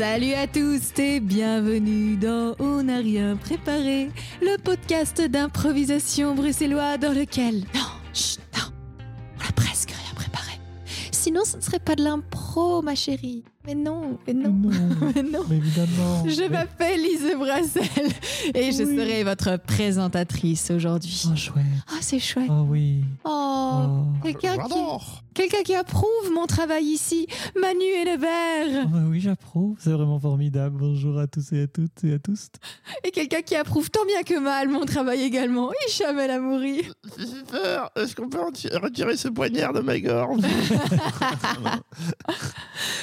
Salut à tous et bienvenue dans On n'a rien préparé, le podcast d'improvisation bruxellois dans lequel... Non, chut, non, on a presque rien préparé. Sinon, ce ne serait pas de l'impro, ma chérie. Mais non, mais non, mais non. mais évidemment. Je Mais- m'appelle Lise Brassel et je serai votre présentatrice aujourd'hui. Oh, chouette. Ah, c'est chouette. Oh oui. Oh, Oh. quelqu'un qui, quelqu'un qui approuve mon travail ici. Manu et le Oh, bah oui, j'approuve. C'est vraiment formidable. Bonjour à tous et à toutes et à tous. Et quelqu'un qui approuve tant bien que mal mon travail également. Hicham El Amouri. C'est super. Est-ce qu'on peut reti- retirer ce poignard de ma gorge?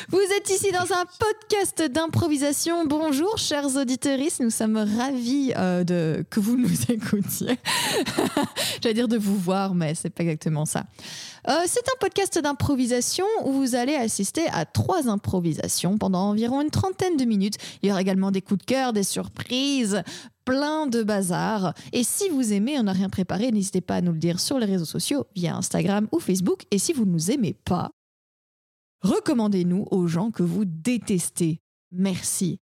Vous êtes ici dans un podcast d'improvisation. Bonjour, chers auditeurs. Nous sommes ravis euh, de, que vous nous écoutiez. J'allais dire de vous voir, mais c'est pas exactement ça. Euh, c'est un podcast d'improvisation où vous allez assister à trois improvisations pendant environ une trentaine de minutes. Il y aura également des coups de cœur, des surprises, plein de bazar. Et si vous aimez, on n'a rien préparé, n'hésitez pas à nous le dire sur les réseaux sociaux, via Instagram ou Facebook. Et si vous ne nous aimez pas, recommandez-nous aux gens que vous détestez. Merci.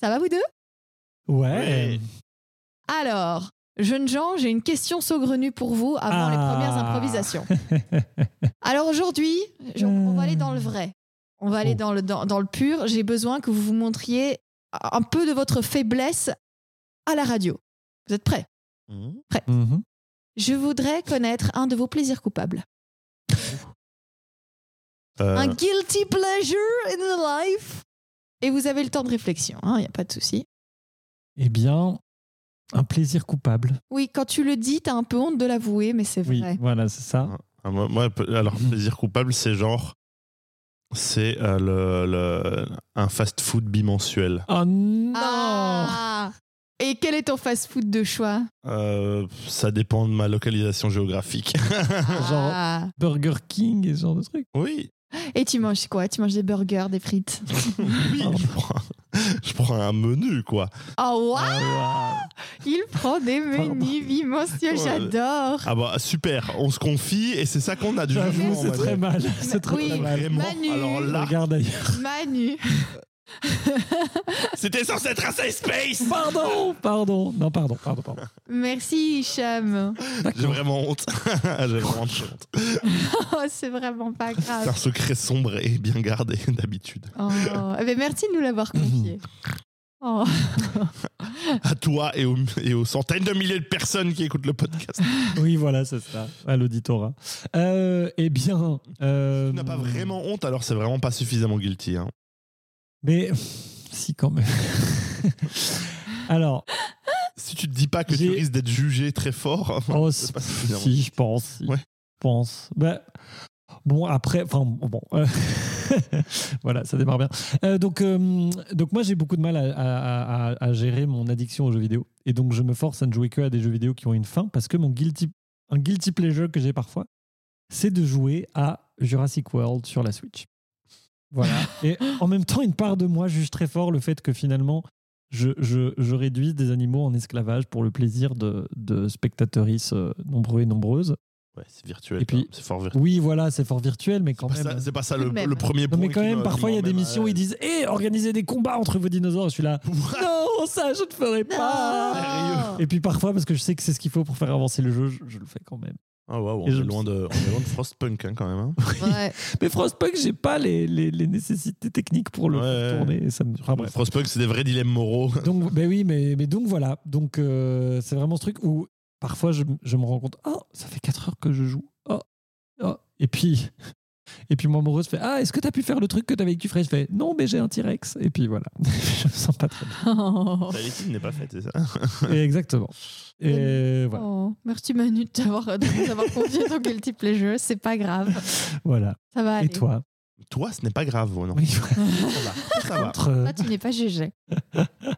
Ça va vous deux? Ouais. Alors, jeunes gens, j'ai une question saugrenue pour vous avant les Ah. premières improvisations. Alors aujourd'hui, je- on va aller dans le vrai. On va aller Oh. dans le, dans, dans le pur. J'ai besoin que vous vous montriez un peu de votre faiblesse à la radio. Vous êtes prêts? Mhm. Je voudrais connaître un de vos plaisirs coupables. Euh, Un guilty pleasure in the life. Et vous avez le temps de réflexion, il n'y a pas de souci. Eh bien, un plaisir coupable. Oui, quand tu le dis, t'as un peu honte de l'avouer, mais c'est Oui, vrai. voilà, c'est ça. ah, moi, moi, alors, plaisir coupable, c'est genre. C'est euh, le, le- un fast-food bimensuel. Oh non Ah Et quel est ton fast-food de choix? Euh, ça dépend de ma localisation géographique. Genre- Ah. Burger King et ce genre de trucs. oui. Et tu manges quoi? Tu manges des burgers, des frites? Oui, je prends, je prends un menu, quoi. Oh, waouh Ah, Il prend des menus bimensuels, Ouais. j'adore Ah bah super, on se confie et c'est ça qu'on a du J'avoue, jugement, c'est très mal. C'est très, Oui. très mal. Vraiment, Manu. alors là, Regarde ailleurs. Manu c'était censé être safe space Pardon, pardon. Non, pardon, pardon, pardon. Merci Hicham J'ai vraiment honte. J'ai vraiment honte. Oh, c'est vraiment pas C'est un grave secret sombre et bien gardé d'habitude. oh. eh ben, Merci de nous l'avoir confié Oh. À toi et aux, et aux centaines de milliers de personnes qui écoutent le podcast. Oui, voilà, c'est ça. À l'auditorat. Euh, eh bien. euh, Tu n'as pas vraiment honte, alors c'est vraiment pas suffisamment guilty. hein. Mais si, quand même. Alors, Si tu te dis pas que tu risques d'être jugé très fort, oh, pas suffisamment. si, je pense. si, Ouais. Je pense. Ben, bon, après, enfin, bon. euh, voilà, ça démarre bien. Euh, donc, euh, donc, moi, j'ai beaucoup de mal à, à- à- à gérer mon addiction aux jeux vidéo. Et donc, je me force à ne jouer que à des jeux vidéo qui ont une fin parce que mon guilty, un guilty pleasure que j'ai parfois, c'est de jouer à Jurassic World sur la Switch. Voilà. Et en même temps, une part de moi juge très fort le fait que finalement, je, je, je réduise des animaux en esclavage pour le plaisir de, de spectatrices euh, nombreux et nombreuses. Ouais, c'est virtuel. Et puis- quoi. c'est fort virtuel. Oui, voilà, c'est fort virtuel, mais quand même. C'est pas ça le, même. premier Non, point. mais quand même, me- parfois, il y a des missions où ils disent Hé, organisez des combats entre vos dinosaures. Je suis là Non, ça, je ne ferai pas. Non. Et puis parfois, parce que je sais que c'est ce qu'il faut pour faire avancer le jeu, je, je le fais quand même. Ah waouh, on, est loin de, on est loin de Frostpunk hein, quand même. hein. Ouais. Mais Frostpunk, j'ai pas les, les, les nécessités techniques pour le Ouais. tourner. et Ça me... enfin, bref. Frostpunk, c'est des vrais dilemmes moraux. Donc, ben oui, mais, mais donc voilà. Donc, euh, c'est vraiment ce truc où parfois je, je me rends compte, oh, ça fait 4 heures que je joue. Oh, oh. Et puis, et puis mon amoureuse fait, ah, est-ce que tu as pu faire le truc que tu avais que tu ferais Je fais, non, mais j'ai un T-Rex. Et puis voilà. je me sens pas très bien. Oh. La liste n'est pas faite, c'est ça Et exactement. Et voilà. Oh, merci Manu de t'avoir de nous avoir confié ton guilty pleasure. C'est pas grave. voilà. Ça va aller. Et toi? Toi, ce n'est pas grave, oh non. Oui, Ça va. Ça tu n'es pas jugé.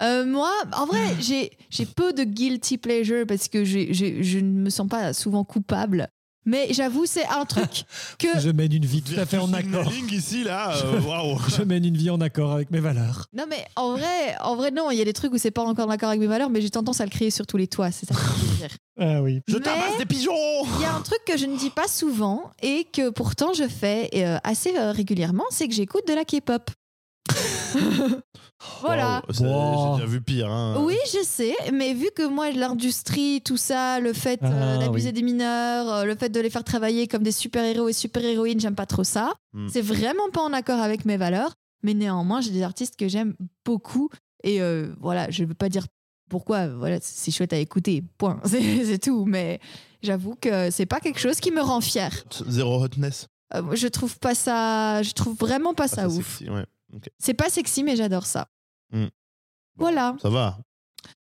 Euh, moi, en vrai, j'ai j'ai peu de guilty pleasure parce que je ne me sens pas souvent coupable. Mais j'avoue, c'est un truc que. je mène une vie tout à fait en accord. ici, là, euh. Je mène une vie en accord avec mes valeurs. Non, mais en vrai, en vrai, non, il y a des trucs où c'est pas encore d'accord avec mes valeurs, mais j'ai tendance à le crier sur tous les toits. C'est ça que je veux dire. Ah oui. Je Mais- tabasse des pigeons Il y a un truc que je ne dis pas souvent et que pourtant je fais euh, assez euh, régulièrement, c'est que j'écoute de la K-pop. Voilà. Wow, c'est- Wow. J'ai déjà vu pire. hein. Oui, je sais, mais vu que moi, l'industrie, tout ça, le fait euh, Ah, d'abuser oui. des mineurs, euh, le fait de les faire travailler comme des super-héros et super-héroïnes, j'aime pas trop ça. Hmm. C'est vraiment pas en accord avec mes valeurs, mais néanmoins, j'ai des artistes que j'aime beaucoup. Et euh, voilà, je veux pas dire pourquoi, voilà, c'est chouette à écouter, point, c'est tout, mais j'avoue que c'est pas quelque chose qui me rend fière. Zéro hotness. Euh, je trouve pas ça, je trouve vraiment pas ça Ah, c'est ouf. sexy, ouais. C'est pas sexy, mais j'adore ça. Hmm. Voilà. Ça va.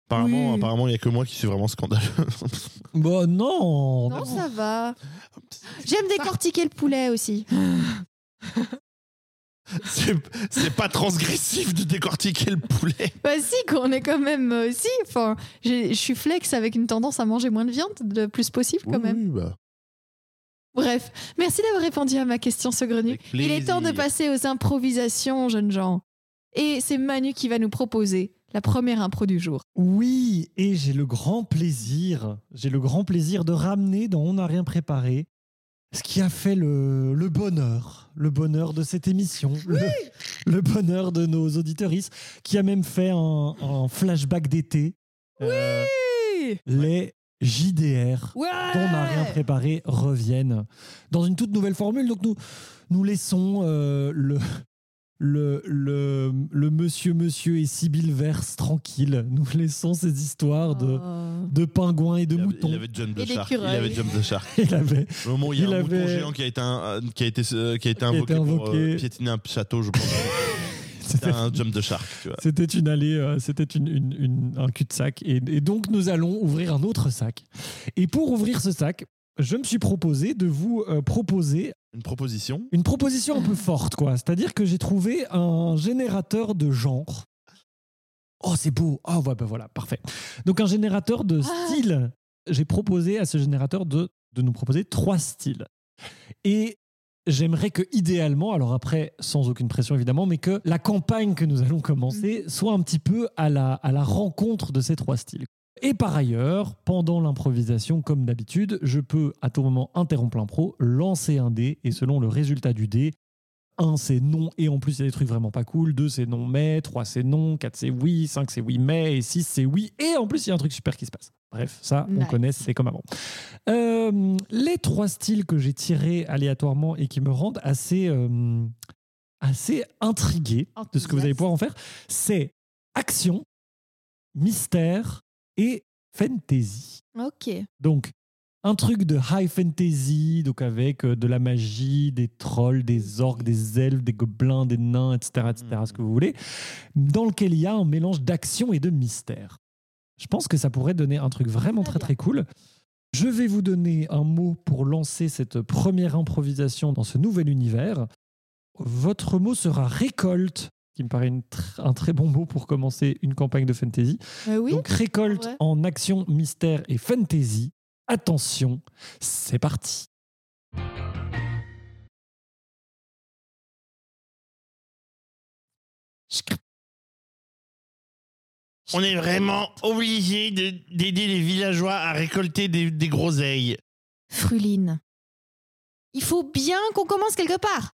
Apparemment, Oui. apparemment, il n'y a que moi qui suis vraiment scandaleux. Bon, non. Non, ça va. J'aime décortiquer le poulet aussi. C'est c'est pas transgressif de décortiquer le poulet. Bah si, qu'on est quand même euh, si. Enfin, j'ai- je suis flex avec une tendance à manger moins de viande le plus possible quand Oui, même. oui, bah. Bref, merci d'avoir répondu à ma question saugrenue. Il est temps de passer aux improvisations, jeunes gens. Et c'est Manu qui va nous proposer la première impro du jour. Oui, et j'ai le grand plaisir, j'ai le grand plaisir de ramener dans On n'a rien préparé ce qui a fait le, le bonheur, le bonheur de cette émission, le, le bonheur de nos auditeuristes, qui a même fait un, un flashback d'été. Euh, les JDR Ouais dont on n'a rien préparé reviennent dans une toute nouvelle formule. Donc nous, nous laissons euh, le, le, le, le monsieur, monsieur et Sibyl Verse tranquille. Nous laissons ces histoires de, Oh. de pingouins et de Il avait- moutons. Il avait Jump Et the Shark. Il avait Jump the Shark. Il avait- Le moment où il y a Il un mouton avait- géant qui a été, un- qui a été, euh, qui a été a invoqué, pour euh, piétiner un château, je pense. C'était un Jump the Shark. C'était une allée, euh, c'était une, une- une- un cul-de-sac. Et, et donc, nous allons ouvrir un autre sac. Et pour ouvrir ce sac, je me suis proposé de vous euh, proposer Une proposition. une proposition un peu forte, quoi. C'est-à-dire que j'ai trouvé un générateur de genre. Oh, c'est beau. Ah, ouais, bah voilà, parfait. Donc, un générateur de Ah. style. J'ai proposé à ce générateur de, de nous proposer trois styles. Et j'aimerais que, idéalement, alors après, sans aucune pression évidemment, mais que la campagne que nous allons commencer soit un petit peu à la, à la rencontre de ces trois styles. Et par ailleurs, pendant l'improvisation, comme d'habitude, je peux à tout moment interrompre l'impro, lancer un dé, et selon le résultat du dé, 1 c'est non, et en plus il y a des trucs vraiment pas cool, 2 c'est non mais, 3 c'est non, 4 c'est oui, 5 c'est oui mais, et 6 c'est oui, et en plus il y a un truc super qui se passe. Bref, ça on connaît, c'est comme avant. Euh, les trois styles que j'ai tirés aléatoirement et qui me rendent assez, euh, assez intrigué de ce que vous allez pouvoir en faire, c'est action, mystère et fantasy. Ok. Donc, un truc de high fantasy, donc avec euh, de la magie, des trolls, des orques, des elfes, des gobelins, des nains, etc., etc., Mhm. ce que vous voulez, dans lequel il y a un mélange d'action et de mystère. Je pense que ça pourrait donner un truc vraiment Très très cool. Je vais vous donner un mot pour lancer cette première improvisation dans ce nouvel univers. Votre mot sera récolte, qui me paraît une tr- un très bon mot pour commencer une campagne de fantasy. Euh, oui. Donc récolte en action, mystère et fantasy. Attention, c'est parti. On est vraiment obligé de- d'aider les villageois à récolter des, des groseilles. Fruline. Il faut bien qu'on commence quelque part.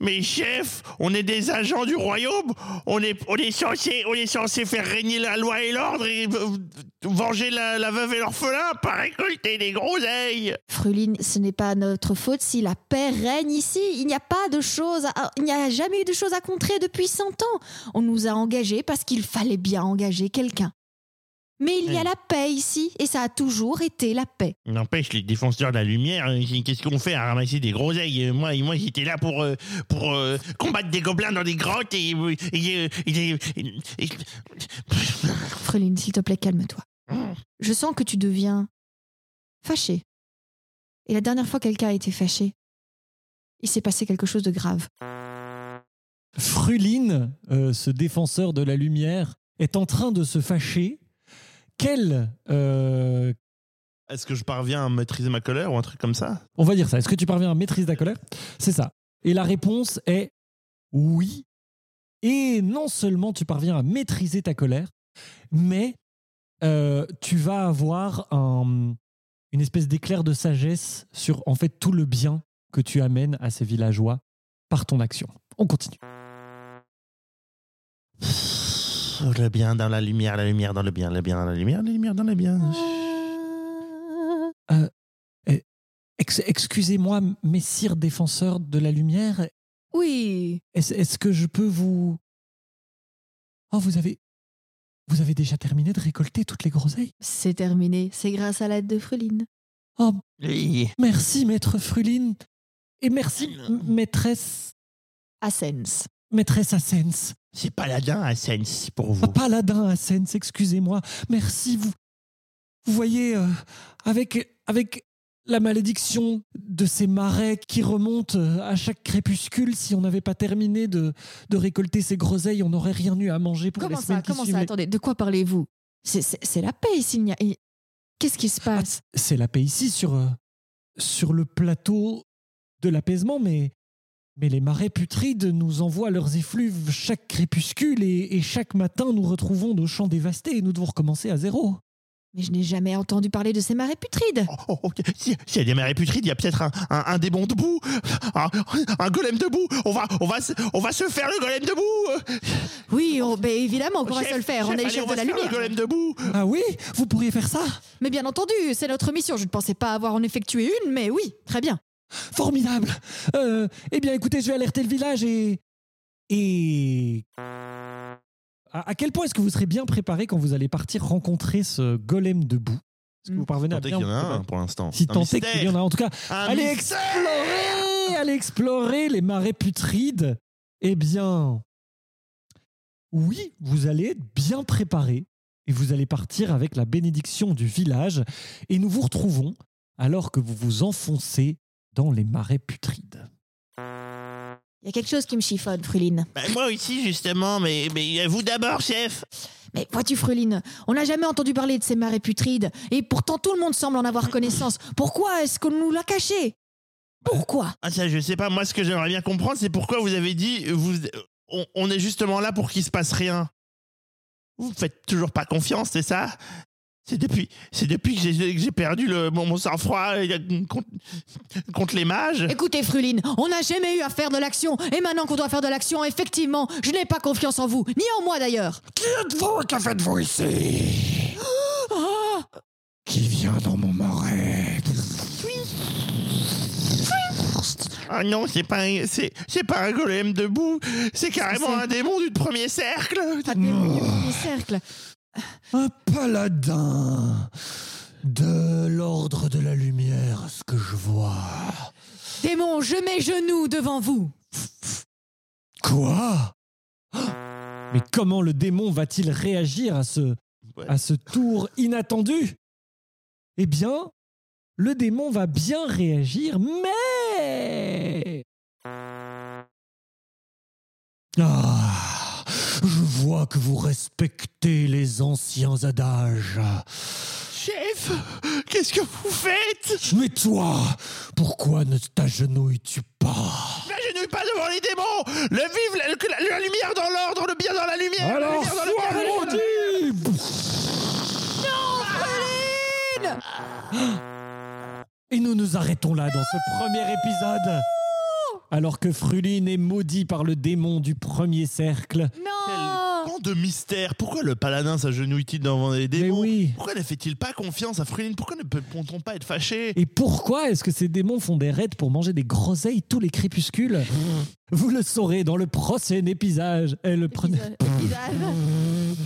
Mais chef, on est des agents du royaume. On est, on est, censé, on est censé faire régner la loi et l'ordre et euh, venger la, la veuve et l'orphelin, pas récolter des groseilles. Fruline, ce n'est pas notre faute si la paix règne ici. Il n'y a pas de choses, à- il n'y a jamais eu de choses à contrer depuis 100 ans. On nous a engagés parce qu'il fallait bien engager quelqu'un. Mais il y a Hmm. la paix ici, et ça a toujours été la paix. N'empêche, les défenseurs de la lumière, euh, qu'est-ce qu'on fait à ramasser des groseilles? Euh, Moi, moi j'étais là pour, euh, pour euh, combattre des gobelins dans des grottes et. et, euh, et- et- et- Fruline, s'il te plaît, calme-toi. Je sens que tu deviens fâché. Et la dernière fois que quelqu'un a été fâché, il s'est passé quelque chose de grave. Fruline, euh, ce défenseur de la lumière, est en train de se fâcher. Quel, euh, Est-ce que je parviens à maîtriser ma colère ou un truc comme ça? On va dire ça, est-ce que tu parviens à maîtriser ta colère? C'est ça. Et la réponse est oui. Et non seulement tu parviens à maîtriser ta colère, mais euh, tu vas avoir un- une espèce d'éclair de sagesse sur en fait tout le bien que tu amènes à ces villageois par ton action. On continue. Le bien dans la lumière, la lumière dans le bien, le bien dans la lumière, la lumière dans le bien. Ex- Excusez-moi, messire défenseur de la lumière, Oui. est-ce que je peux vous... Oh, vous avez... Vous avez déjà terminé de récolter toutes les groseilles? C'est terminé. C'est grâce à l'aide de Fruline. Oh, Oui. merci, maître Fruline. Et merci, maîtresse... Ascens. Maîtresse Asens. C'est paladin à Sens pour vous. Ah, paladin Asens, excusez-moi. Merci, vous... Vous voyez, euh, avec, avec la malédiction de ces marais qui remontent euh, à chaque crépuscule, si on n'avait pas terminé de, de récolter ces groseilles, on n'aurait rien eu à manger pour Comment les ça semaines qui Comment suivent. ça Attendez, de quoi parlez-vous? C'est- la paix ici. Qu'est-ce qui se passe? C'est la paix ici, sur, euh, sur le plateau de l'apaisement, mais, mais les marais putrides nous envoient leurs effluves chaque crépuscule et, et chaque matin nous retrouvons nos champs dévastés et nous devons recommencer à zéro. Mais je n'ai jamais entendu parler de ces marais putrides. Oh, oh, ok. Si- S'il y a des marées putrides, il y a peut-être un, un, un démon debout, un, un golem debout. On va, on, va, se- on va se faire le golem debout. Oui, on- ben évidemment qu'on va se le faire. on est les chefs on va de la se faire lumière. le golem debout. Ah oui? Vous pourriez faire ça? Mais bien entendu, c'est notre mission. Je ne pensais pas avoir en effectué une, mais oui, très bien. Formidable Euh, Eh bien écoutez, je vais alerter le village et... Et... À, à quel point est-ce que vous serez bien préparé quand vous allez partir rencontrer ce golem debout Est-ce que Hmm. vous parvenez à Tant est bien... qu'il y en a vous un préparer pour l'instant. Si Un tant est qu'il y en a en tout cas, Un allez mystère. explorer, allez explorer les marais putrides. Eh bien, oui, vous allez être bien préparé et vous allez partir avec la bénédiction du village et nous vous retrouvons alors que vous vous enfoncez dans les marais putrides. Il y a quelque chose qui me chiffonne, Fruline. Bah, moi aussi, justement, mais, mais vous d'abord, chef. Mais vois-tu, Fruline, on n'a jamais entendu parler de ces marais putrides, et pourtant tout le monde semble en avoir connaissance. Pourquoi est-ce qu'on nous l'a caché? Pourquoi? Ah, ça, je sais pas. Moi, ce que j'aimerais bien comprendre, c'est pourquoi vous avez dit vous, on, on est justement là pour qu'il se passe rien. Vous faites toujours pas confiance, c'est ça? C'est depuis, c'est depuis que j'ai perdu le, mon, mon sang-froid contre, contre les mages. Écoutez, Fruline, on n'a jamais eu à faire de l'action, et maintenant qu'on doit faire de l'action, effectivement, je n'ai pas confiance en vous, ni en moi d'ailleurs. Qui êtes-vous? Que faites-vous ici? Qui vient dans mon marais Ah non, c'est pas, un- c'est, pas un golem debout. C'est carrément un démon du premier cercle. Ah, démon du premier cercle. Un paladin de l'ordre de la lumière, ce que je vois. Démon, je mets genoux devant vous. Quoi? Mais comment le démon va-t-il réagir à ce, Ouais. à ce tour inattendu? Eh bien, le démon va bien réagir, mais... Ah, vois que vous respectez les anciens adages. Chef, qu'est-ce que vous faites? Mais toi, pourquoi ne t'agenouilles-tu pas? N'agenouille pas devant les démons Le vive, la, que la- la lumière dans l'ordre, le bien dans la lumière la Alors lumière dans la lumière. maudit Et nous nous arrêtons là dans ce premier épisode. Alors que Fruline est maudit par le démon du premier cercle. Non Tant de mystère. Pourquoi le paladin s'agenouille-t-il devant les démons oui. Pourquoi ne fait-il pas confiance à Fruline Pourquoi ne peut-on pas être fâché Et pourquoi est-ce que ces démons font des raids pour manger des groseilles tous les crépuscules? Vous le saurez dans le prochain épisode. euh, le, pre-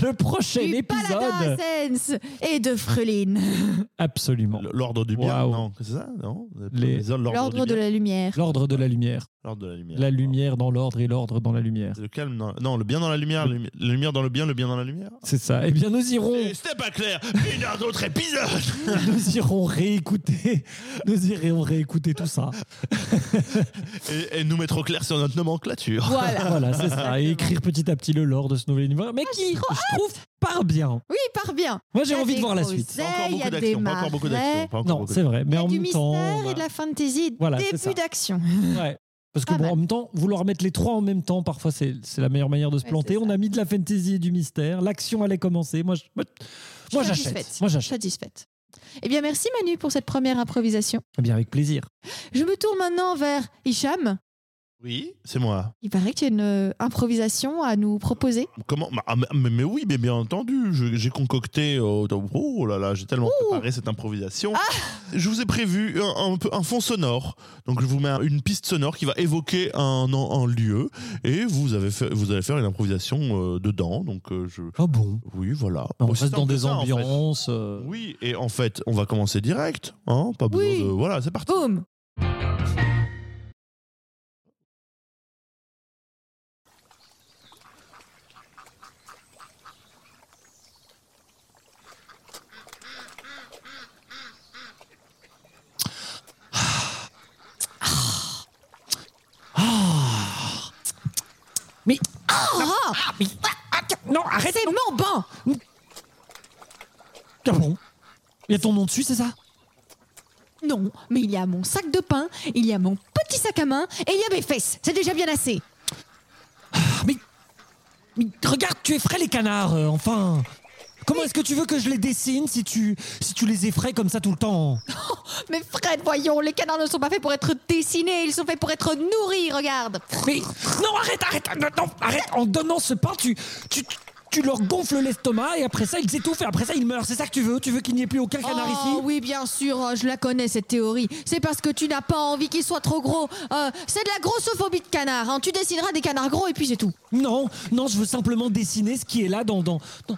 le prochain Du épisode. Ascens et de Fruline. Absolument. L'ordre du bien. Non, c'est ça Non? Les- L'ordre de la lumière. L'ordre de la lumière. L'ordre de la lumière. La lumière dans l'ordre et l'ordre dans la lumière. Le calme dans... Non, le bien dans la lumière, la lumi- la lumière dans le bien, le bien dans la lumière. C'est ça. Eh bien, nous irons, Eh, C'était pas clair Une heure d'autre épisode nous irons réécouter, nous irons réécouter tout ça. et, et nous mettre au clair sur notre nomenclature. Voilà. Voilà, c'est ça. Et écrire petit à petit le lore de ce nouvel univers, mais qui, je trouve, part bien. Oui, part bien. Moi, j'ai envie de voir la suite. Pas encore Il y beaucoup a des d'action, pas encore beaucoup d'action. Non, c'est vrai. Mais en du même temps, mystère et de la fantasy. Voilà, c'est ça. Début d'action. ouais. Parce que bon, en même temps, vouloir mettre les trois en même temps, parfois, c'est c'est la meilleure manière de se Ouais, planter. On a mis de la fantasy et du mystère. L'action allait commencer. Moi, je- moi, j'achète. Satisfaite. Moi, j'achète. Satisfaite. Eh bien, merci Manu pour cette première improvisation. Eh bien, avec plaisir. Je me tourne maintenant vers Hicham. Oui, c'est moi. Il paraît que tu as une euh, improvisation à nous proposer. Comment Bah, ah, mais, mais oui, mais bien entendu, je- j'ai concocté. euh, oh là là, j'ai tellement préparé cette improvisation. Je vous ai prévu un, un peu un fond sonore. Donc je vous mets une piste sonore qui va évoquer un, un- un lieu et vous avez fait, vous allez faire une improvisation euh, dedans. Donc euh, je, Ah bon? oui, voilà. On Bon, c'est reste un dans peu des ça, en fait. ambiances. euh, Oui, et en fait, on va commencer direct. Hein Pas besoin Oui. de. Voilà, c'est parti. Boum Mais. Ah Non, arrête C'est mon banc Ah bon Il y a ton nom dessus, c'est ça? Non, mais il y a mon sac de pain, il y a mon petit sac à main et il y a mes fesses. C'est déjà bien assez. mais, mais regarde, tu effraies les canards, euh, enfin Comment est-ce que tu veux que je les dessine si tu, si tu les effraies comme ça tout le temps? Mais Fred, voyons, les canards ne sont pas faits pour être dessinés, ils sont faits pour être nourris, regarde. Mais non, arrête, arrête, non, non, arrête En donnant ce pain, tu, tu, tu leur gonfles l'estomac et après ça, ils étouffent et après ça, ils meurent. C'est ça que tu veux? Tu veux qu'il n'y ait plus aucun canard Oh, ici? oui, bien sûr, euh, je la connais cette théorie. C'est parce que tu n'as pas envie qu'ils soient trop gros. Euh, c'est de la grossophobie de canard. hein. Tu dessineras des canards gros et puis c'est tout. Non, non, je veux simplement dessiner ce qui est là dans, dans, dans,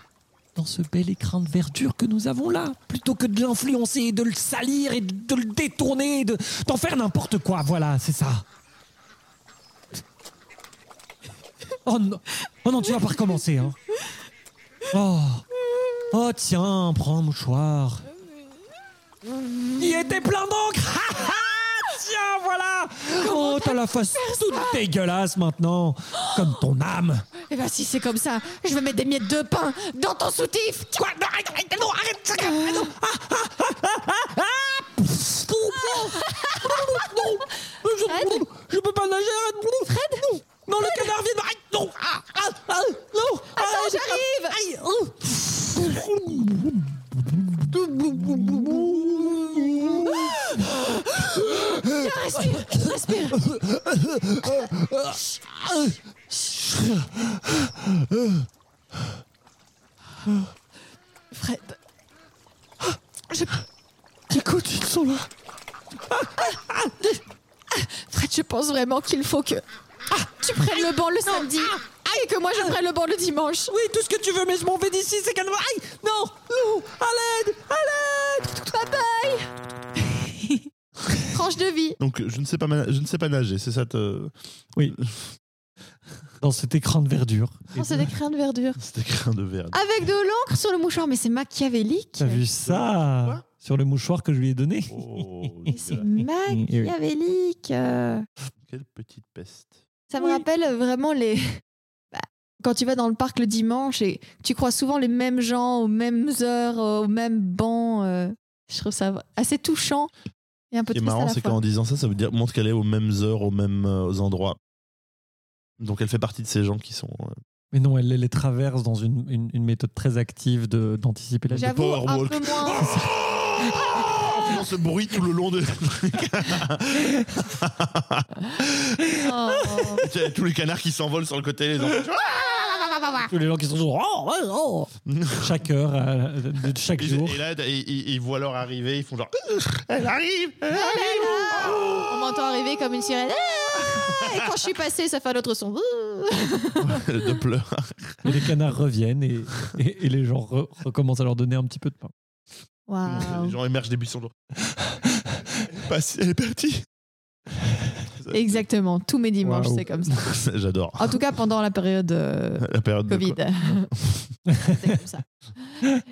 dans ce bel écrin de verdure que nous avons là. Plutôt que de l'influencer, de le salir et de le détourner, de, d'en faire n'importe quoi. Voilà, c'est ça. Oh non, oh non, tu vas pas recommencer, hein. Oh, oh tiens, prends un mouchoir. Il était plein d'encre. Oh, t'as la face toute dégueulasse maintenant, comme ton âme. Eh ben si c'est comme ça, je vais mettre des miettes de pain dans ton soutif. Quoi? Non, arrête, arrête, non, arrête, ça, non. Ah, ah, ah. Non, je, peux pas nager, arrête. Fred? Non, non, le canard vient. Arrête, non ah, ah, ah, Non Attends, j'arrive. Oh. Respire, respire. Fred. Je... Écoute, ils sont là. Fred, je pense vraiment qu'il faut que ah, tu prennes le banc le samedi et que moi je prenne le banc le dimanche. Oui, tout ce que tu veux, mais je m'en vais d'ici, c'est calme. Aïe Non Non À l'aide À l'aide Bye bye Tranche de vie. Donc je ne sais pas, je ne sais pas nager, c'est ça te... Oui. Dans cet écran de verdure. C'est des crayons de verdure. Cet écrin de verre. Avec de l'encre sur le mouchoir, mais c'est machiavélique. T'as vu ça Quoi? Sur le mouchoir que je lui ai donné? Oh, Mais c'est machiavélique. Quelle petite peste. Ça me rappelle vraiment les. Bah, quand tu vas dans le parc le dimanche et tu crois souvent les mêmes gens aux mêmes heures, aux mêmes bancs. euh, je trouve ça assez touchant et un peu Ce qui est marrant, c'est qu'en disant ça, ça veut dire montre qu'elle est aux mêmes heures, aux mêmes euh, endroits. Donc elle fait partie de ces gens qui sont. euh, Mais non, elle les traverse dans une, une- une méthode très active de- d'anticiper la J'avoue, un Powerwalk. peu moins. En faisant ce bruit tout le long de. Oh. A tous les canards qui s'envolent sur le côté, les enfants. Tous les gens qui sont toujours oh, ouais, oh. chaque heure, euh, de chaque Et, jour. et là, ils, ils- ils voient leur arrivée, ils font genre. Elle arrive Elle arrive On m'entend arriver comme une sirène. Ah Et quand je suis passée, ça fait un autre son. De pleurs. Et les canards reviennent et, et- et les gens re- recommencent à leur donner un petit peu de pain. Waouh. Les gens émergent des buissons. genre. Elle est partie. Exactement, tous mes dimanches, c'est comme ça. J'adore. En tout cas, pendant la période euh, La période de Covid. c'est comme ça.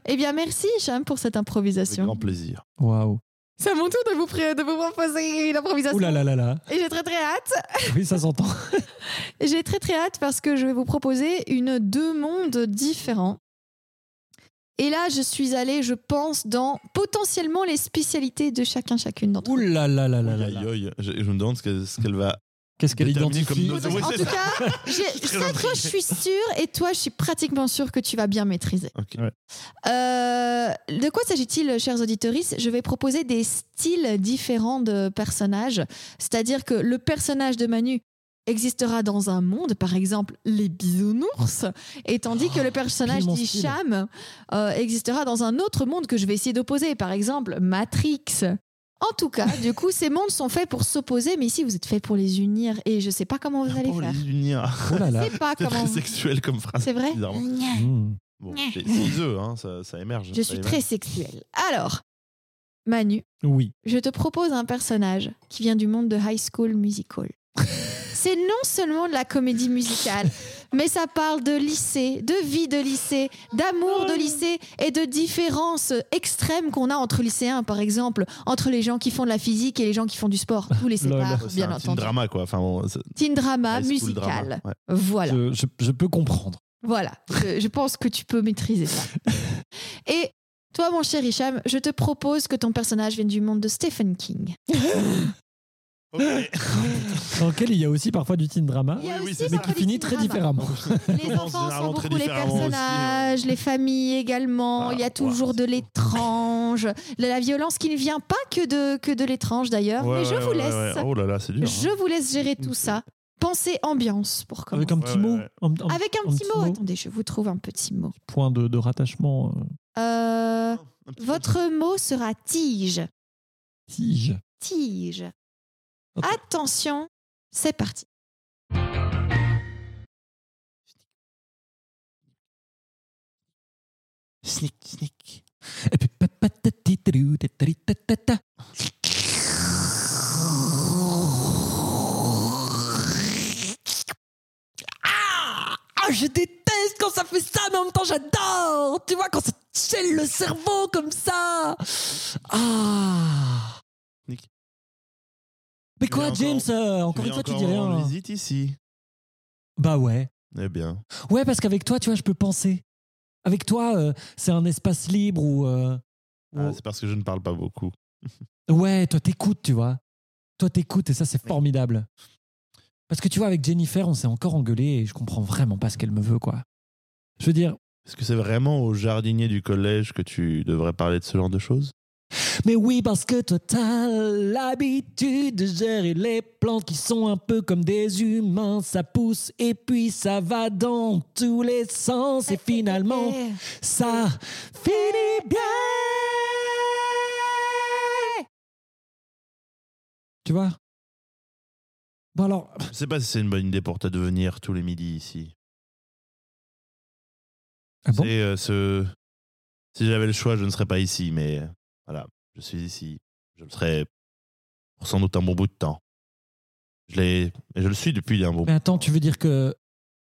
Eh bien, merci, Cham, pour cette Avec improvisation. grand plaisir. Waouh. C'est à mon tour de vous, pré- de vous proposer une improvisation. Ouh là là là là. Et j'ai très très hâte. Oui, ça s'entend. J'ai très très hâte parce que je vais vous proposer une deux mondes différents. Et là, je suis allée, je pense, dans potentiellement les spécialités de chacun, chacune d'entre Ouh vous. là là là là là Aïe, là. aïe, aïe. Je, je me demande ce qu'elle ce qu'elle va. Qu'est-ce qu'elle Déterminé comme identifie nos- En tout cas, ça, toi, je suis sûre, et toi, je suis pratiquement sûre que tu vas bien maîtriser. Ouais. Euh, de quoi s'agit-il, chers auditeurs Je vais proposer des styles différents de personnages. C'est-à-dire que le personnage de Manu existera dans un monde, par exemple les bisounours, et tandis que le personnage mon style. d'Hicham euh, existera dans un autre monde que je vais essayer d'opposer, par exemple Matrix. En tout cas, du coup, ces mondes sont faits pour s'opposer, mais ici vous êtes faits pour les unir, et je sais pas comment vous allez Pour faire. les unir. Oh là là. Pas C'est comment. très sexuel comme phrase. C'est vrai. Mmh. Bon, c'est c'est eux, hein, ça, ça émerge. Je ça suis émerge. très sexuelle. Alors, Manu, Oui. je te propose un personnage qui vient du monde de High School Musical. C'est non seulement de la comédie musicale, mais ça parle de lycée, de vie de lycée, d'amour de lycée et de différences extrêmes qu'on a entre lycéens, par exemple, entre les gens qui font de la physique et les gens qui font du sport. Tous les séparent, bien un teen entendu. drama, quoi. Enfin, bon, c'est- Teen drama high school musical. drama, ouais. Voilà. Je, je- je peux comprendre. Voilà, je, je pense que tu peux maîtriser ça. Et toi, mon cher Hicham, je te propose que ton personnage vienne du monde de Stephen King. Dans lequel il y a aussi parfois du teen drama, Oui, oui, mais qui finit très drama. différemment. Les enfants sont beaucoup les aussi, personnages, les familles également. Ah, Il y a toujours de l'étrange, de la violence qui ne vient pas que de, que de l'étrange d'ailleurs. Ouais, Mais je ouais, vous laisse, ouais. Oh là là, c'est dur. je hein. vous laisse gérer tout ça. Pensez ambiance pour commencer. Avec un petit Ouais, mot. un- Avec un petit mot. Attendez, je vous trouve un petit mot. Point de, de rattachement. euh, Euh, petit votre mot sera tige. tige. Tige. Attention, c'est parti. Papatatitrou, tataritatata. Ah, je déteste quand ça fait ça, mais en même temps j'adore. Tu vois, quand ça gèle le cerveau comme ça. Ah. Mais quoi, James encore- euh, Encore une fois, tu dis en rien. visite ici. Bah ouais. Eh bien. Ouais, parce qu'avec toi, tu vois, je peux penser. Avec toi, euh, c'est un espace libre où. euh, où- Ah, c'est parce que je ne parle pas beaucoup. Ouais, toi t'écoutes, tu vois. Toi t'écoutes et ça c'est formidable. Parce que tu vois, avec Jennifer, on s'est encore engueulé et je comprends vraiment pas ce qu'elle me veut, quoi. Je veux dire, Est-ce que c'est vraiment au jardinier du collège que tu devrais parler de ce genre de choses? Mais oui, parce que toi t'as l'habitude de gérer les plantes qui sont un peu comme des humains. Ça pousse et puis ça va dans tous les sens et finalement, ça finit bien. Tu vois? Bon alors, Je sais pas si c'est une bonne idée pour toi de venir tous les midis ici. ah bon? C'est euh, ce... Si j'avais le choix, je ne serais pas ici, mais euh, voilà, je suis ici. Je le serai pour sans doute un bon bout de temps. Je l'ai, et je le suis depuis un bon. Mais attends, tu veux dire que,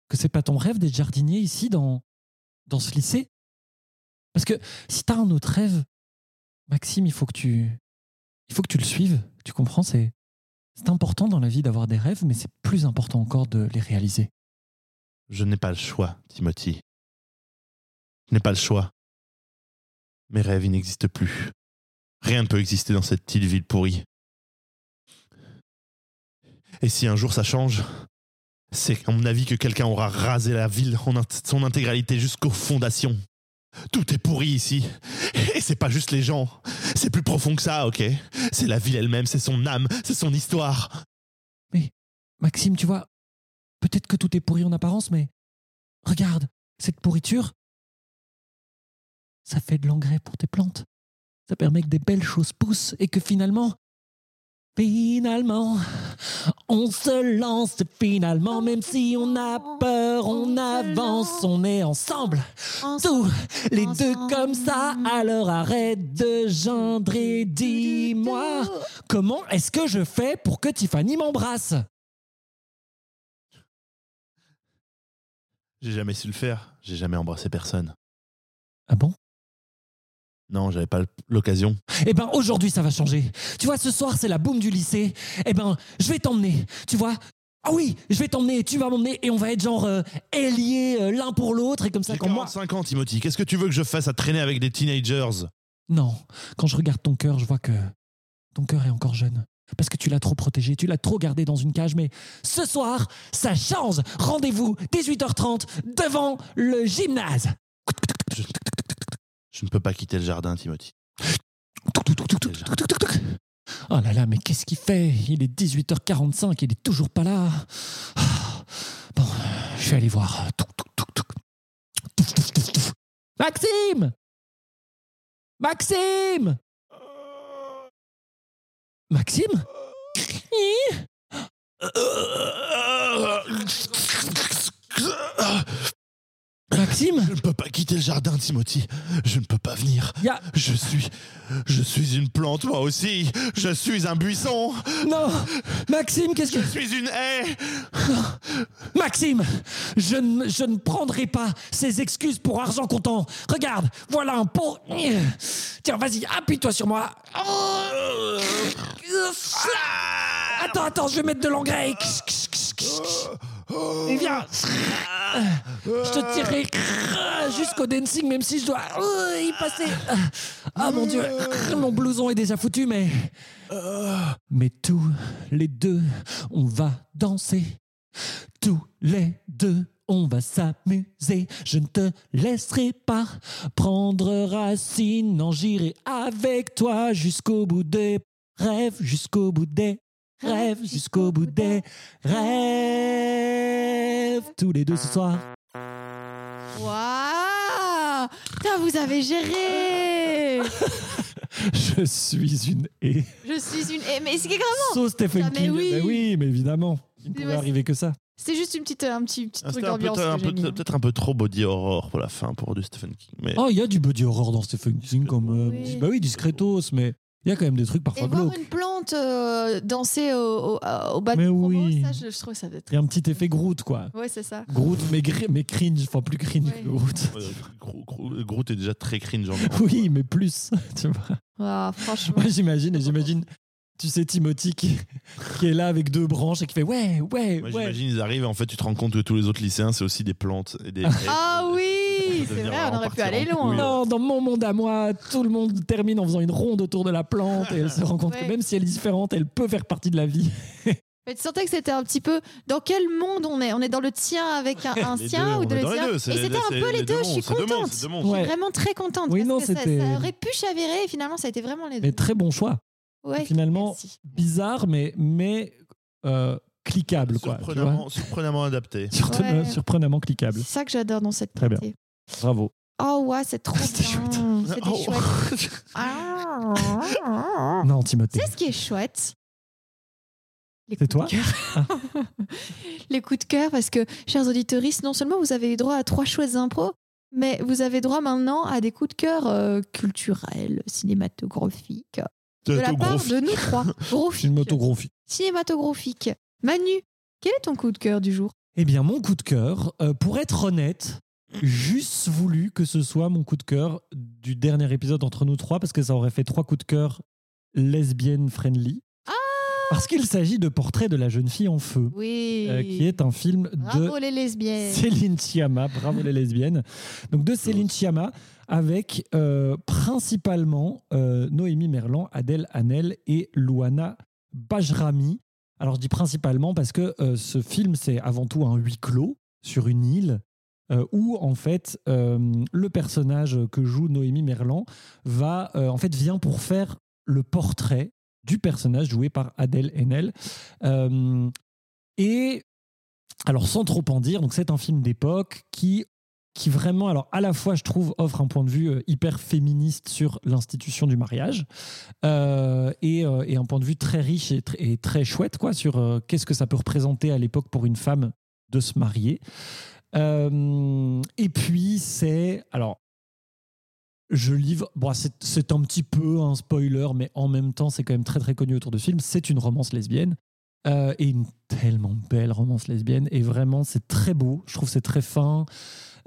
que c'est pas ton rêve d'être jardinier ici dans, dans ce lycée? Parce que si t'as un autre rêve, Maxime, il faut que tu, il faut que tu le suives. Tu comprends? C'est c'est important dans la vie d'avoir des rêves, mais c'est plus important encore de les réaliser. Je n'ai pas le choix, Timothy. Je n'ai pas le choix. Mes rêves, ils n'existent plus. Rien ne peut exister dans cette petite ville pourrie. Et si un jour ça change, c'est à mon avis que quelqu'un aura rasé la ville en son intégralité jusqu'aux fondations. Tout est pourri ici. Et c'est pas juste les gens. C'est plus profond que ça, ok? C'est la ville elle-même, c'est son âme, c'est son histoire. Maxime, tu vois, peut-être que tout est pourri en apparence, mais regarde, cette pourriture, ça fait de l'engrais pour tes plantes. Ça permet que des belles choses poussent et que finalement, finalement, on se lance finalement, même si on a peur, on avance, lance. on est ensemble. Tous les deux comme ça, alors arrête de gendrer, dis-moi. Comment est-ce que je fais pour que Tiffany m'embrasse? J'ai jamais su le faire. J'ai jamais embrassé personne. Ah bon? Non, j'avais pas l'occasion. Eh ben aujourd'hui ça va changer. Tu vois, ce soir c'est la boum du lycée. Eh ben je vais t'emmener. Tu vois? Ah oui, je vais t'emmener, tu vas m'emmener et on va être genre euh, euh, l'un pour l'autre et comme ça J'ai quand moi... 45 ans, Timothy. Qu'est-ce que tu veux que je fasse à traîner avec des teenagers? Non, quand je regarde ton cœur, je vois que ton cœur est encore jeune. Parce que tu l'as trop protégé, tu l'as trop gardé dans une cage. Mais ce soir, ça change. Rendez-vous 18h30 devant le gymnase. je... je ne peux pas quitter le jardin, Timothy. Oh là là, mais qu'est-ce qu'il fait? Il est 18h45, il est toujours pas là. Ah, Bon, je vais aller voir. Touf. Maxime Maxime Maxime? Maxime Je ne peux pas quitter le jardin, Timothy. Je ne peux pas venir. Je suis. Je suis une plante, moi aussi. Je suis un buisson. Non Maxime, qu'est-ce que... Je suis une haie. Maxime, je ne, je ne prendrai pas ces excuses pour argent comptant. Regarde, voilà un pot. Tiens, vas-y, appuie-toi sur moi. Attends, attends, je vais mettre de l'engrais. Viens. Je te tirerai jusqu'au dancing, même si je dois y passer. Ah mon Dieu, mon blouson est déjà foutu, mais... Mais tous les deux, on va danser. Tous les deux, on va s'amuser. Je ne te laisserai pas prendre racine. Non, j'irai avec toi jusqu'au bout des rêves, jusqu'au bout des rêves, jusqu'au bout des rêves. Tous les deux ce soir. Waouh Putain, vous avez géré Je suis une haie. Je suis une. eh, Mais c'est vraiment. So Stephen Ah, mais King. oui. Mais oui, mais évidemment. Il ne pouvait arriver que ça. C'était juste une petite, un petit, petit Ah, truc C'était un peu- d'ambiance. mis. peut-être un peu trop body horror pour la fin pour du Stephen King. Mais Oh, il y a du body horror dans Stephen King, comme. euh. Bah oui, discretos, mais il y a quand même des trucs Et parfois voir glauques. une plante euh, danser au, au, au bal Mais de promo, oui. ça, je, je trouve ça d'être. Il y a un petit effet Groot, quoi. Ouais, c'est ça. Groot, mais, gr- mais cringe, enfin plus cringe Ouais. que Groot. euh, Gro- Gro- Groot est déjà très cringe. en Oui, mais plus. Tu vois. Ah, franchement. Moi, j'imagine, et j'imagine, tu sais, Timothy qui, qui est là avec deux branches et qui fait ouais, ouais, Moi, ouais. j'imagine, ils arrivent et en fait, tu te rends compte que tous les autres lycéens, c'est aussi des plantes et des. Ah oui, c'est vrai, on aurait pu aller loin. Non, dans mon monde à moi, tout le monde termine en faisant une ronde autour de la plante et elle se rend compte que même si elle est différente, elle peut faire partie de la vie. Mais tu sentais que c'était un petit peu. Dans quel monde on est? On est dans le tien avec un, un sien deux, ou de le tien? deux, Et c'était un peu les deux, je suis contente. c'est deux mondes. Je Ouais. suis vraiment très contente. Oui, parce non, que ça, aurait pu chavirer et finalement ça a été vraiment les deux. Mais très bon choix. Ouais, finalement, merci. Bizarre, mais, mais euh, cliquable, quoi. tu vois. Surprenamment, surprenamment adapté. Surprenamment, Ouais. surprenamment cliquable. C'est ça que j'adore dans cette Très bien. Bravo. Oh ouais, c'est trop C'était chouette. C'était Oh. chouette. Ah. Non, Timothée. Sais ce qui est chouette? Les C'est coups de toi? Les coups de cœur, parce que, chers auditeurs, non seulement vous avez droit à trois chouettes impro, mais vous avez droit maintenant à des coups de cœur euh, culturels, cinématographiques, de la part de nous trois. Graphiques. Cinématographie. Cinématographiques. Manu, quel est ton coup de cœur du jour? Eh bien, mon coup de cœur, euh, pour être honnête, juste voulu que ce soit mon coup de cœur du dernier épisode entre nous trois, parce que ça aurait fait trois coups de cœur lesbiennes friendly. Parce qu'il s'agit de Portrait de la jeune fille en feu, Oui. euh, qui est un film de Bravo les lesbiennes. Céline Sciamma, bravo les lesbiennes. Donc de Céline Sciamma avec euh, principalement euh, Noémie Merlan, Adèle Hanel et Louana Bajrami. Alors je dis principalement parce que euh, ce film c'est avant tout un huis clos sur une île euh, où en fait euh, le personnage que joue Noémie Merlan va euh, en fait vient pour faire le portrait du personnage joué par Adèle Haenel. Et alors, sans trop en dire, donc c'est un film d'époque qui, qui vraiment, alors à la fois, je trouve, offre un point de vue hyper féministe sur l'institution du mariage et, un point de vue très riche et, tr- et très chouette, quoi, sur qu'est-ce que ça peut représenter à l'époque pour une femme de se marier. Euh, et puis, c'est. Alors. Je livre, bon, c'est un petit peu un spoiler, mais en même temps, c'est quand même très très connu autour de ce film. C'est une romance lesbienne. Euh, et une tellement belle romance lesbienne. Et vraiment, c'est très beau. Je trouve c'est très fin.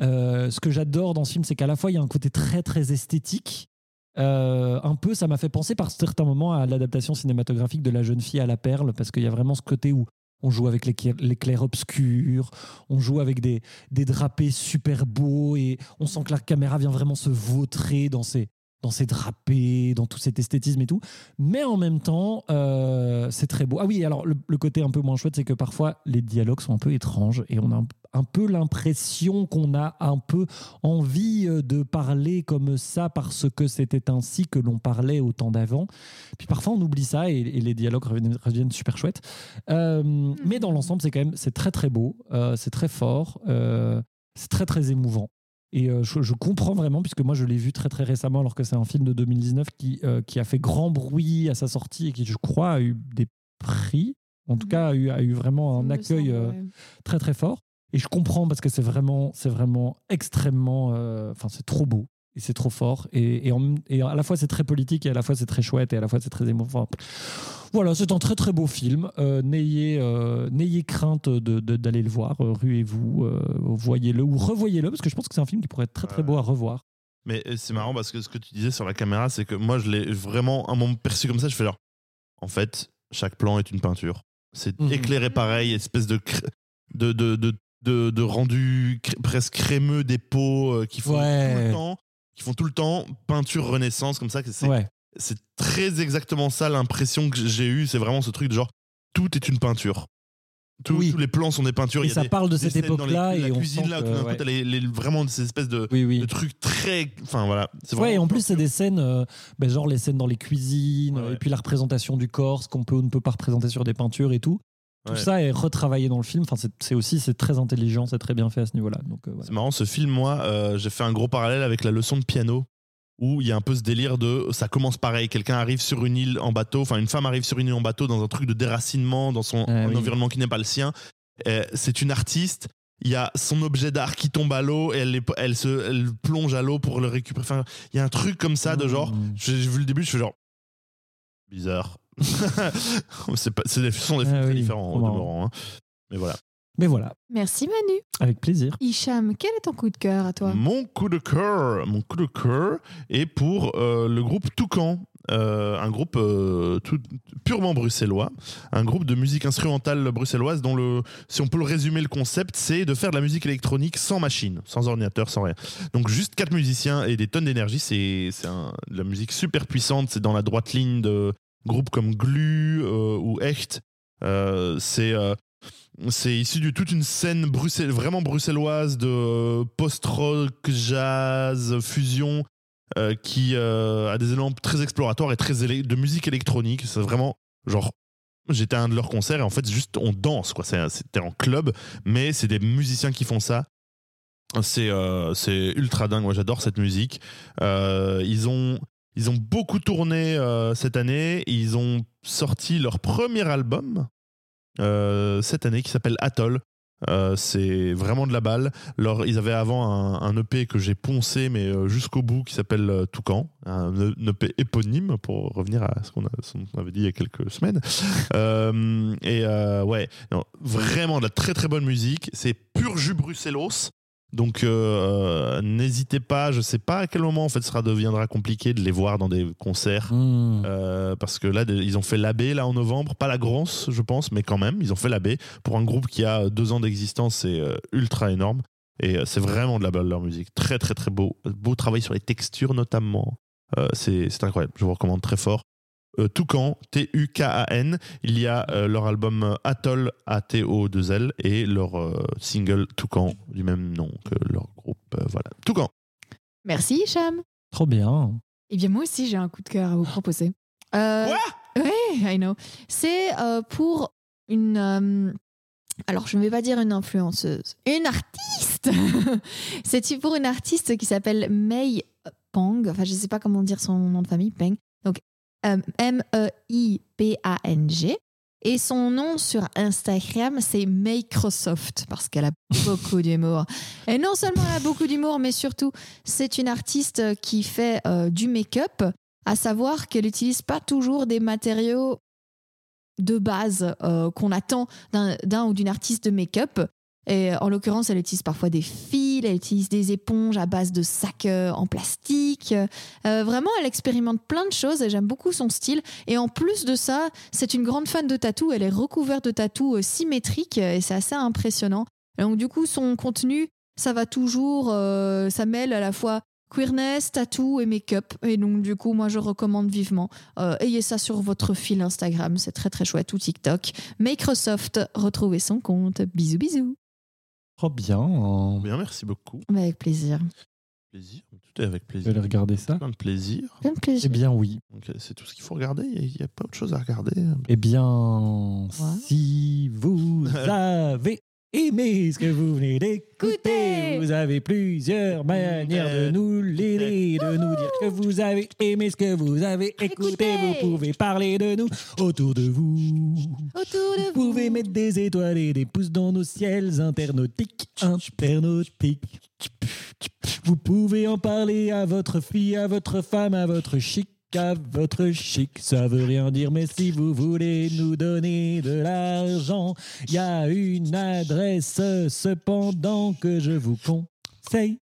Euh, ce que j'adore dans ce film, c'est qu'à la fois, il y a un côté très, très esthétique. Un peu, ça m'a fait penser par certains moments à l'adaptation cinématographique de La jeune fille à la perle, parce qu'il y a vraiment ce côté où on joue avec les, clair- les clairs-obscurs, on joue avec des, des drapés super beaux, et on sent que la caméra vient vraiment se vautrer dans ces, dans ses drapés, dans tout cet esthétisme et tout. Mais en même temps, euh, c'est très beau. Ah oui, alors le, le côté un peu moins chouette, c'est que parfois les dialogues sont un peu étranges et on a un, un peu l'impression qu'on a un peu envie euh, de parler comme ça parce que c'était ainsi que l'on parlait au temps d'avant. Puis parfois on oublie ça et, et les dialogues reviennent, reviennent super chouettes. Euh, Mais dans l'ensemble, c'est quand même c'est très très beau, euh, c'est très fort, c'est très très émouvant. Et euh, je, je comprends vraiment, puisque moi je l'ai vu très très récemment, alors que c'est un film de 2019 qui, euh, qui a fait grand bruit à sa sortie et qui, je crois, a eu des prix. En tout Mhm. cas, a eu, a eu vraiment un accueil semble, euh, ouais. très très fort. Et je comprends parce que c'est vraiment, c'est vraiment extrêmement, enfin c'est trop beau et c'est trop fort et, et, en- et à la fois c'est très politique et à la fois c'est très chouette et à la fois c'est très émouvant. Voilà, c'est un très très beau film. Euh, n'ayez, euh, n'ayez crainte de, de- d'aller le voir. Euh, ruez-vous, euh, voyez-le ou revoyez-le parce que je pense que c'est un film qui pourrait être très très beau à revoir. Mais c'est marrant parce que ce que tu disais sur la caméra, c'est que moi, je l'ai vraiment un moment perçu comme ça. Je fais genre, en fait, chaque plan est une peinture. C'est Mhm. éclairé pareil, espèce de, de, de, de, de, de rendu presque crémeux des peaux euh, qui font tout Ouais. le temps. Qui font tout le temps peinture renaissance comme ça. C'est Ouais. très exactement ça l'impression que j'ai eue. C'est vraiment ce truc de genre tout est une peinture. Tout- Oui. Tous les plans sont des peintures. Et Il y a ça des- parle de cette époque-là la et on cuisine sent là, que, coup, ouais. t'as les- les- vraiment ces espèces de, Oui, oui. de trucs très. Enfin voilà. C'est Ouais, et en plus, c'est des scènes, euh, ben, genre les scènes dans les cuisines, ouais. et puis la représentation du corps, ce qu'on peut ou ne peut pas représenter sur des peintures et tout. Tout ça est retravaillé dans le film. Enfin, c'est- aussi c'est très intelligent, c'est très bien fait à ce niveau-là. Donc, euh, voilà. C'est marrant, ce film, moi, euh, j'ai fait un gros parallèle avec la leçon de piano, où il y a un peu ce délire de ça commence pareil, quelqu'un arrive sur une île en bateau, enfin une femme arrive sur une île en bateau dans un truc de déracinement, dans son Ah un oui. environnement qui n'est pas le sien. C'est une artiste. Il y a son objet d'art qui tombe à l'eau et elle, elle, se, elle plonge à l'eau pour le récupérer. Enfin, il y a un truc comme ça de genre. Mmh. J'ai vu le début, je fais genre. Bizarre. c'est pas- c'est des, ce sont des films Ah très oui, différents, au demeurant, hein. Mais voilà. Mais voilà, Merci Manu. avec plaisir. Hicham, quel est ton coup de cœur à toi? Mon coup de cœur, mon coup de cœur est pour euh, le groupe Toucan, euh, un groupe euh, tout- purement bruxellois, un groupe de musique instrumentale bruxelloise dont le, si on peut le résumer le concept, c'est de faire de la musique électronique sans machine, sans ordinateur, sans rien. Donc juste quatre musiciens et des tonnes d'énergie, c'est c'est un- de la musique super puissante, c'est dans la droite ligne de groupes comme Glu euh, ou Echt. Euh, c'est euh, c'est issu de toute une scène bruxell- vraiment bruxelloise de post-rock, jazz, fusion, qui a des éléments très exploratoires et très de musique électronique. C'est vraiment genre. J'étais à un de leurs concerts et en fait, juste on danse, quoi. C'était en club, mais c'est des musiciens qui font ça. C'est euh, ultra dingue. Moi, j'adore cette musique. Ils ont. Ils ont beaucoup tourné euh, cette année. Ils ont sorti leur premier album euh, cette année qui s'appelle Atoll. Euh, c'est vraiment de la balle. Ils avaient avant un, EP que j'ai poncé, mais jusqu'au bout, qui s'appelle Toucan. Un, EP éponyme, pour revenir à ce qu'on avait dit il y a quelques semaines. Et ouais, vraiment de la très très bonne musique. C'est pur jus. Donc euh, n'hésitez pas, je sais pas à quel moment en fait ça deviendra compliqué de les voir dans des concerts. Mmh. Euh, parce que là, ils ont fait l'abbé là en novembre, pas la grosse, je pense, mais quand même, ils ont fait l'abbé pour un groupe qui a deux ans d'existence, c'est euh, ultra énorme. Et euh, c'est vraiment de la balle leur musique, très très très beau, beau travail sur les textures notamment, Euh, c'est c'est incroyable, je vous recommande très fort. Euh, Toucan, T-U-K-A-N, il y a euh, leur album Atoll, A-T-O-2-L, et leur euh, single Toucan, du même nom que leur groupe. euh, voilà, Toucan. Merci Hicham. Trop bien. Eh bien moi aussi j'ai un coup de cœur à vous proposer. Euh, Quoi? Ouais, I know. C'est euh, pour une. euh, alors, je ne vais pas dire une influenceuse, une artiste. C'est pour une artiste qui s'appelle Mei Pang. Enfin, je ne sais pas comment dire son nom de famille, Peng. Donc, euh, M-E-I-P-A-N-G. Et son nom sur Instagram, c'est Microsoft, parce qu'elle a beaucoup d'humour. Et non seulement elle a beaucoup d'humour, mais surtout, c'est une artiste qui fait euh, du make-up, à savoir qu'elle n'utilise pas toujours des matériaux de base euh, qu'on attend d'un ou d'une artiste de make-up. Et en l'occurrence, elle utilise parfois des fils, elle utilise des éponges à base de sacs euh, en plastique. Euh, vraiment, elle expérimente plein de choses et j'aime beaucoup son style. Et en plus de ça, c'est une grande fan de tatou. Elle est recouverte de tatou euh, symétriques et c'est assez impressionnant. Donc, du coup, son contenu, ça va toujours, euh, ça mêle à la fois queerness, tattoo et make-up. Et donc, du coup, moi, je recommande vivement. euh, ayez ça sur votre fil Instagram, c'est très très chouette, ou TikTok. Microsoft, retrouvez son compte. Bisous, bisous. Trop bien. Bien, merci beaucoup. Mais Avec plaisir. Plaisir. Tout est avec Vous plaisir. allez regarder ça Plein de plaisir. Plein de Eh plaisir. bien, oui. Donc, c'est tout ce qu'il faut regarder. Il n'y a, pas autre chose à regarder. Eh bien, si vous avez aimé ce que vous venez d'écouter, vous avez plusieurs manières de nous l'aider, de nous dire que vous avez aimé ce que vous avez écouté. Écoutez. Vous pouvez parler de nous autour de vous. Autour de Vous pouvez mettre des étoiles et des pouces dans nos ciels internautiques, internautiques. Vous pouvez en parler à votre fille, à votre femme, à votre chic, à votre chic. Ça veut rien dire, mais si vous voulez nous donner de l'argent, il y a une adresse cependant que je vous conseille.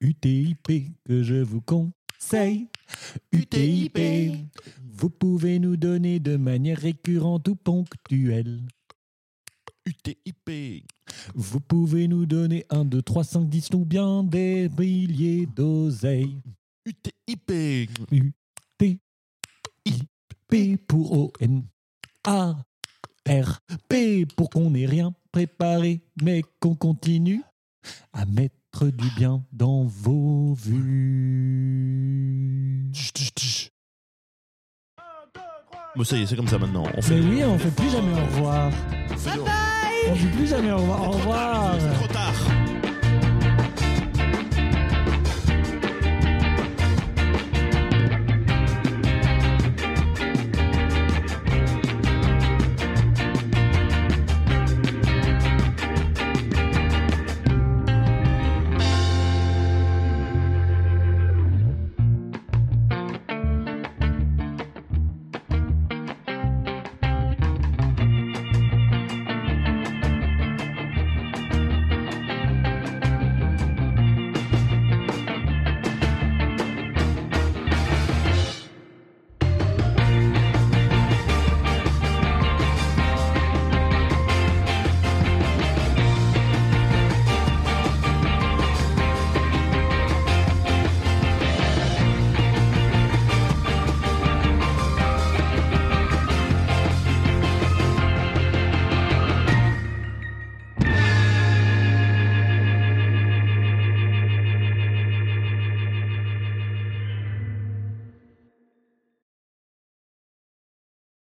UTIP que je vous conseille. UTIP. Vous pouvez nous donner de manière récurrente ou ponctuelle. UTIP. Vous pouvez nous donner 1, 2, 3, 5, 10 ou bien des milliers d'oseilles. UTIP. P pour O-N. A. R. P pour qu'on n'ait rien préparé, mais qu'on continue à mettre du bien dans vos vues. Bon, ça y est, c'est comme ça maintenant. On fait. Mais oui, on fait plus jamais au revoir. on fait le- On dit plus jamais au revoir. Au revoir.